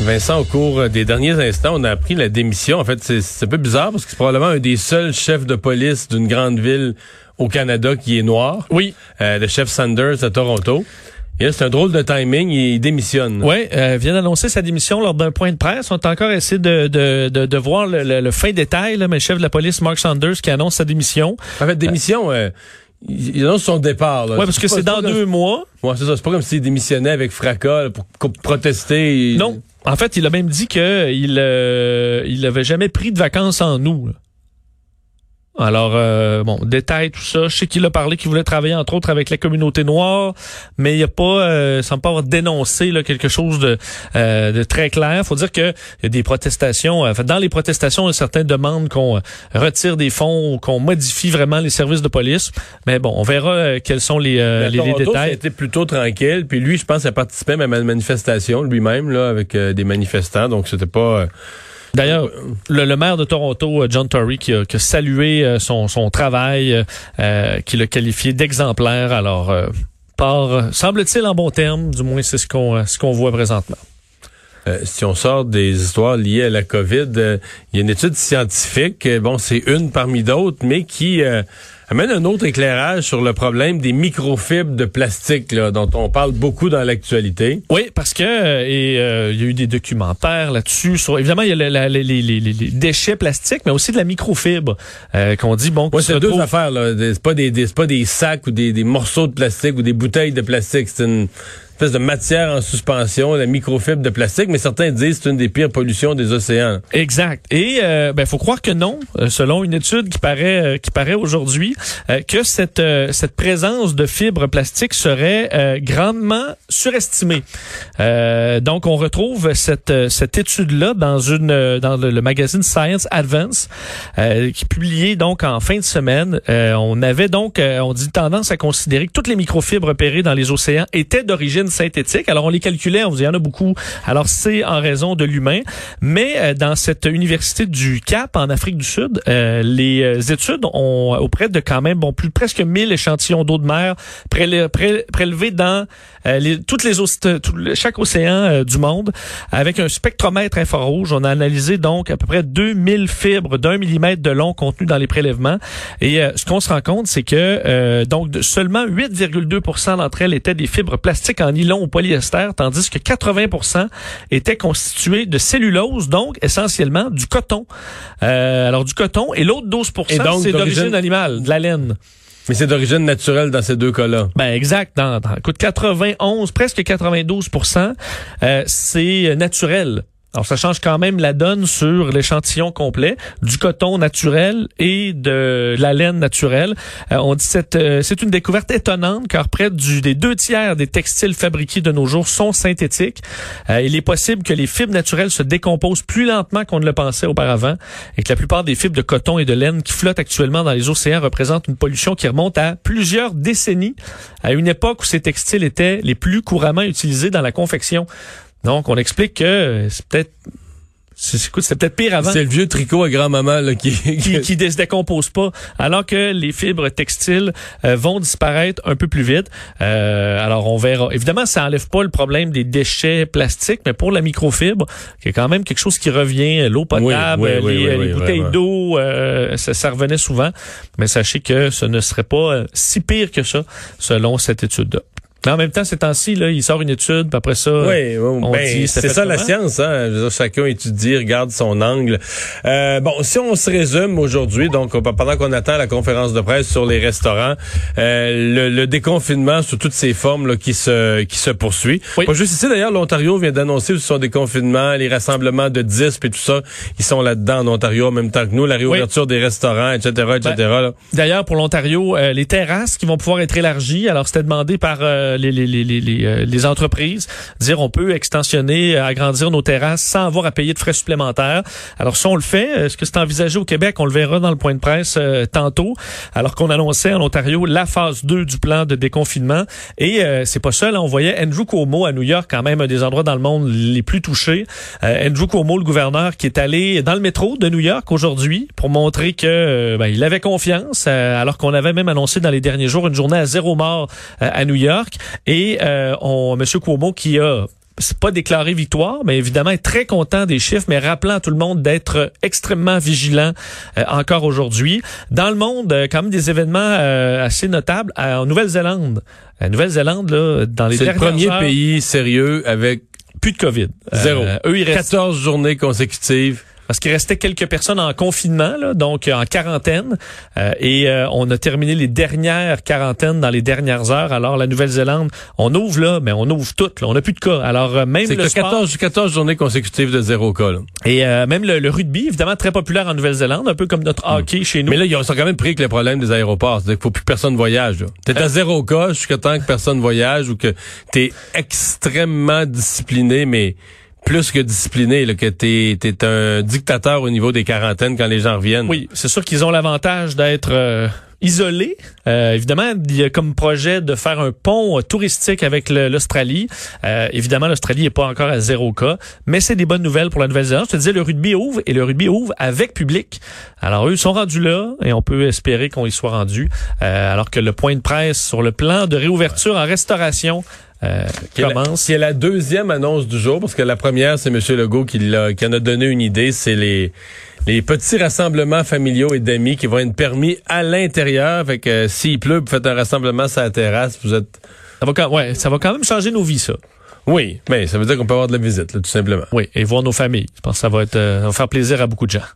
Vincent, au cours des derniers instants, on a appris la démission. En fait, c'est un peu bizarre parce que c'est probablement un des seuls chefs de police d'une grande ville au Canada qui est noir. Oui. Euh, le chef Sanders à Toronto. Et là, c'est un drôle de timing, il démissionne. Oui, euh, vient d'annoncer sa démission lors d'un point de presse. On a encore essayé de, de, de, de voir le, le, fin détail, là, mais le chef de la police, Mark Sanders, qui annonce sa démission. En fait, démission... Euh, il annonce son départ. Oui, parce que c'est dans deux mois. Ouais, c'est ça. C'est pas comme s'il démissionnait avec fracas pour, protester. Non. En fait, il a même dit qu'il euh, il avait jamais pris de vacances en nous. Alors, euh, bon, détail, tout ça. Je sais qu'il a parlé qu'il voulait travailler, entre autres, avec la communauté noire, mais il a pas, euh, semble pas avoir dénoncé là, quelque chose de, euh, de très clair. faut dire qu'il y a des protestations. Euh, dans les protestations, certaines demandent qu'on retire des fonds, qu'on modifie vraiment les services de police. Mais bon, on verra quels sont les, les, les, détails. C'était plutôt tranquille. Puis lui, je pense, a participé même à une manifestation lui-même, là, avec des manifestants. Donc, c'était pas... D'ailleurs, le, maire de Toronto, euh, John Tory, qui a, salué euh, son, travail, euh, qui l'a qualifié d'exemplaire. Alors, par, semble-t-il en bon terme, du moins c'est ce qu'on ce qu'on voit présentement. si on sort des histoires liées à la COVID, il y a une étude scientifique, bon, c'est une parmi d'autres, mais qui amène un autre éclairage sur le problème des microfibres de plastique là, dont on parle beaucoup dans l'actualité. Oui, parce que euh, et euh, il y a eu des documentaires là-dessus. Sur, évidemment, il y a les, les, les, déchets plastiques, mais aussi de la microfibre euh, qu'on dit bon. Ouais, c'est deux affaires là. C'est pas des, des pas des sacs ou des, des morceaux de plastique ou des bouteilles de plastique. C'est une espèce de matière en suspension, la microfibre de plastique, mais certains disent que c'est une des pires pollutions des océans. Exact. Et euh, ben faut croire que non, euh, selon une étude qui paraît euh, qui paraît aujourd'hui, euh, que cette cette présence de fibres plastiques serait grandement surestimée. donc on retrouve cette cette étude là dans une dans le, magazine Science Advance qui est publié donc en fin de semaine. on avait donc on dit tendance à considérer que toutes les microfibres repérées dans les océans étaient d'origine synthétique. Alors, on les calculait, on vous dit, il y en a beaucoup. Alors, c'est en raison de l'humain. Mais euh, dans cette université du Cap, en Afrique du Sud, euh, les euh, études ont, auprès de quand même, bon, plus presque 1000 échantillons d'eau de mer prélevés dans les, toutes les chaque océan du monde avec un spectromètre infrarouge. On a analysé donc à peu près 2000 fibres d'un millimètre de long contenues dans les prélèvements. Et ce qu'on se rend compte, c'est que donc seulement 8,2 d'entre elles étaient des fibres plastiques en nylon ou polyester, tandis que 80% étaient constitués de cellulose, donc essentiellement du coton. Euh, alors du coton et l'autre 12 c'est d'origine animale, de la Mais c'est d'origine naturelle dans ces deux cas-là. Ben exact. Dans, dans 91, presque 92 euh, c'est naturel. Alors, ça change quand même la donne sur l'échantillon complet du coton naturel et de la laine naturelle. Euh, on dit cette euh, c'est une découverte étonnante car près du, des deux tiers des textiles fabriqués de nos jours sont synthétiques. Euh, il est possible que les fibres naturelles se décomposent plus lentement qu'on ne le pensait auparavant et que la plupart des fibres de coton et de laine qui flottent actuellement dans les océans représentent une pollution qui remonte à plusieurs décennies, à une époque où ces textiles étaient les plus couramment utilisés dans la confection. Donc, on explique que c'est peut-être c'était peut-être pire avant. C'est le vieux tricot à grand-maman qui... qui... qui se décompose pas, alors que les fibres textiles euh, vont disparaître un peu plus vite. Euh, alors on verra. Évidemment, ça enlève pas le problème des déchets plastiques, mais pour la microfibre, qui est quand même quelque chose qui revient, l'eau potable, les, bouteilles d'eau, euh, ça, ça, revenait souvent. Mais sachez que ce ne serait pas si pire que ça, selon cette étude-là. Mais en même temps, ces temps-ci, là, il sort une étude, puis après ça, oui, on ben, dit c'est ça la science. Hein? Je veux dire, chacun étudie, regarde son angle. Euh, bon, si on se résume aujourd'hui, donc pendant qu'on attend la conférence de presse sur les restaurants, euh, le, le, déconfinement sous toutes ses formes là, qui se qui se poursuit. Oui. Pas juste ici, d'ailleurs, l'Ontario vient d'annoncer son déconfinement, les rassemblements de 10 et tout ça, ils sont là-dedans en Ontario en même temps que nous, la réouverture des restaurants, etc., etc. Ben, d'ailleurs, pour l'Ontario, euh, les terrasses qui vont pouvoir être élargies, alors c'était demandé par euh, les, euh, les, entreprises, dire on peut extensionner, agrandir nos terrasses sans avoir à payer de frais supplémentaires. Alors si on le fait, est-ce que c'est envisagé au Québec? On le verra dans le point de presse euh, tantôt, alors qu'on annonçait en Ontario la phase 2 du plan de déconfinement. Et euh, c'est pas seul, hein. on voyait Andrew Cuomo à New York, quand même un des endroits dans le monde les plus touchés. Andrew Cuomo, le gouverneur, qui est allé dans le métro de New York aujourd'hui pour montrer que ben, il avait confiance, alors qu'on avait même annoncé dans les derniers jours une journée à zéro mort à New York. Et euh, on, M. Cuomo qui a c'est pas déclaré victoire, mais évidemment est très content des chiffres, mais rappelant à tout le monde d'être extrêmement vigilant euh, encore aujourd'hui. Dans le monde, euh, quand même des événements euh, assez notables en Nouvelle-Zélande. La Nouvelle-Zélande, là, dans les C'est le premier pays sérieux avec plus de COVID. Zéro. eux, ils restent 14 journées consécutives parce qu'il restait quelques personnes en confinement, là, donc en quarantaine, euh, et euh, on a terminé les dernières quarantaines dans les dernières heures. Alors la Nouvelle-Zélande, on ouvre là, mais on ouvre toutes. Là. On n'a plus de cas. Alors euh, même le sport, 14, 14 journées consécutives de zéro cas. Là. Et même le, rugby, évidemment très populaire en Nouvelle-Zélande, un peu comme notre hmm. hockey chez nous. Mais là, ils ont quand même pris que le problème des aéroports, c'est qu'il faut plus que personne voyage. T'es à zéro cas jusqu'à temps que personne voyage ou que t'es extrêmement discipliné, mais plus que discipliné, que t'es es un dictateur au niveau des quarantaines quand les gens reviennent. Oui, c'est sûr qu'ils ont l'avantage d'être euh, isolés. Euh, évidemment, il y a comme projet de faire un pont touristique avec l'Australie. Euh, évidemment, l'Australie n'est pas encore à zéro cas, mais c'est des bonnes nouvelles pour la Nouvelle-Zélande. Je te disais, le rugby ouvre et le rugby ouvre avec public. Alors, eux sont rendus là et on peut espérer qu'on y soit rendu. alors que le point de presse sur le plan de réouverture en restauration euh, commence. C'est la deuxième annonce du jour, parce que la première, c'est M. Legault qui, qui en a donné une idée, c'est les, les petits rassemblements familiaux et d'amis qui vont être permis à l'intérieur. Fait que euh, s'il pleut, vous faites un rassemblement sur la terrasse, vous êtes... Ça va, quand, ouais, ça va quand même changer nos vies, ça. Oui, mais ça veut dire qu'on peut avoir de la visite, tout simplement. Oui, et voir nos familles. Je pense que ça va, être, euh, ça va faire plaisir à beaucoup de gens.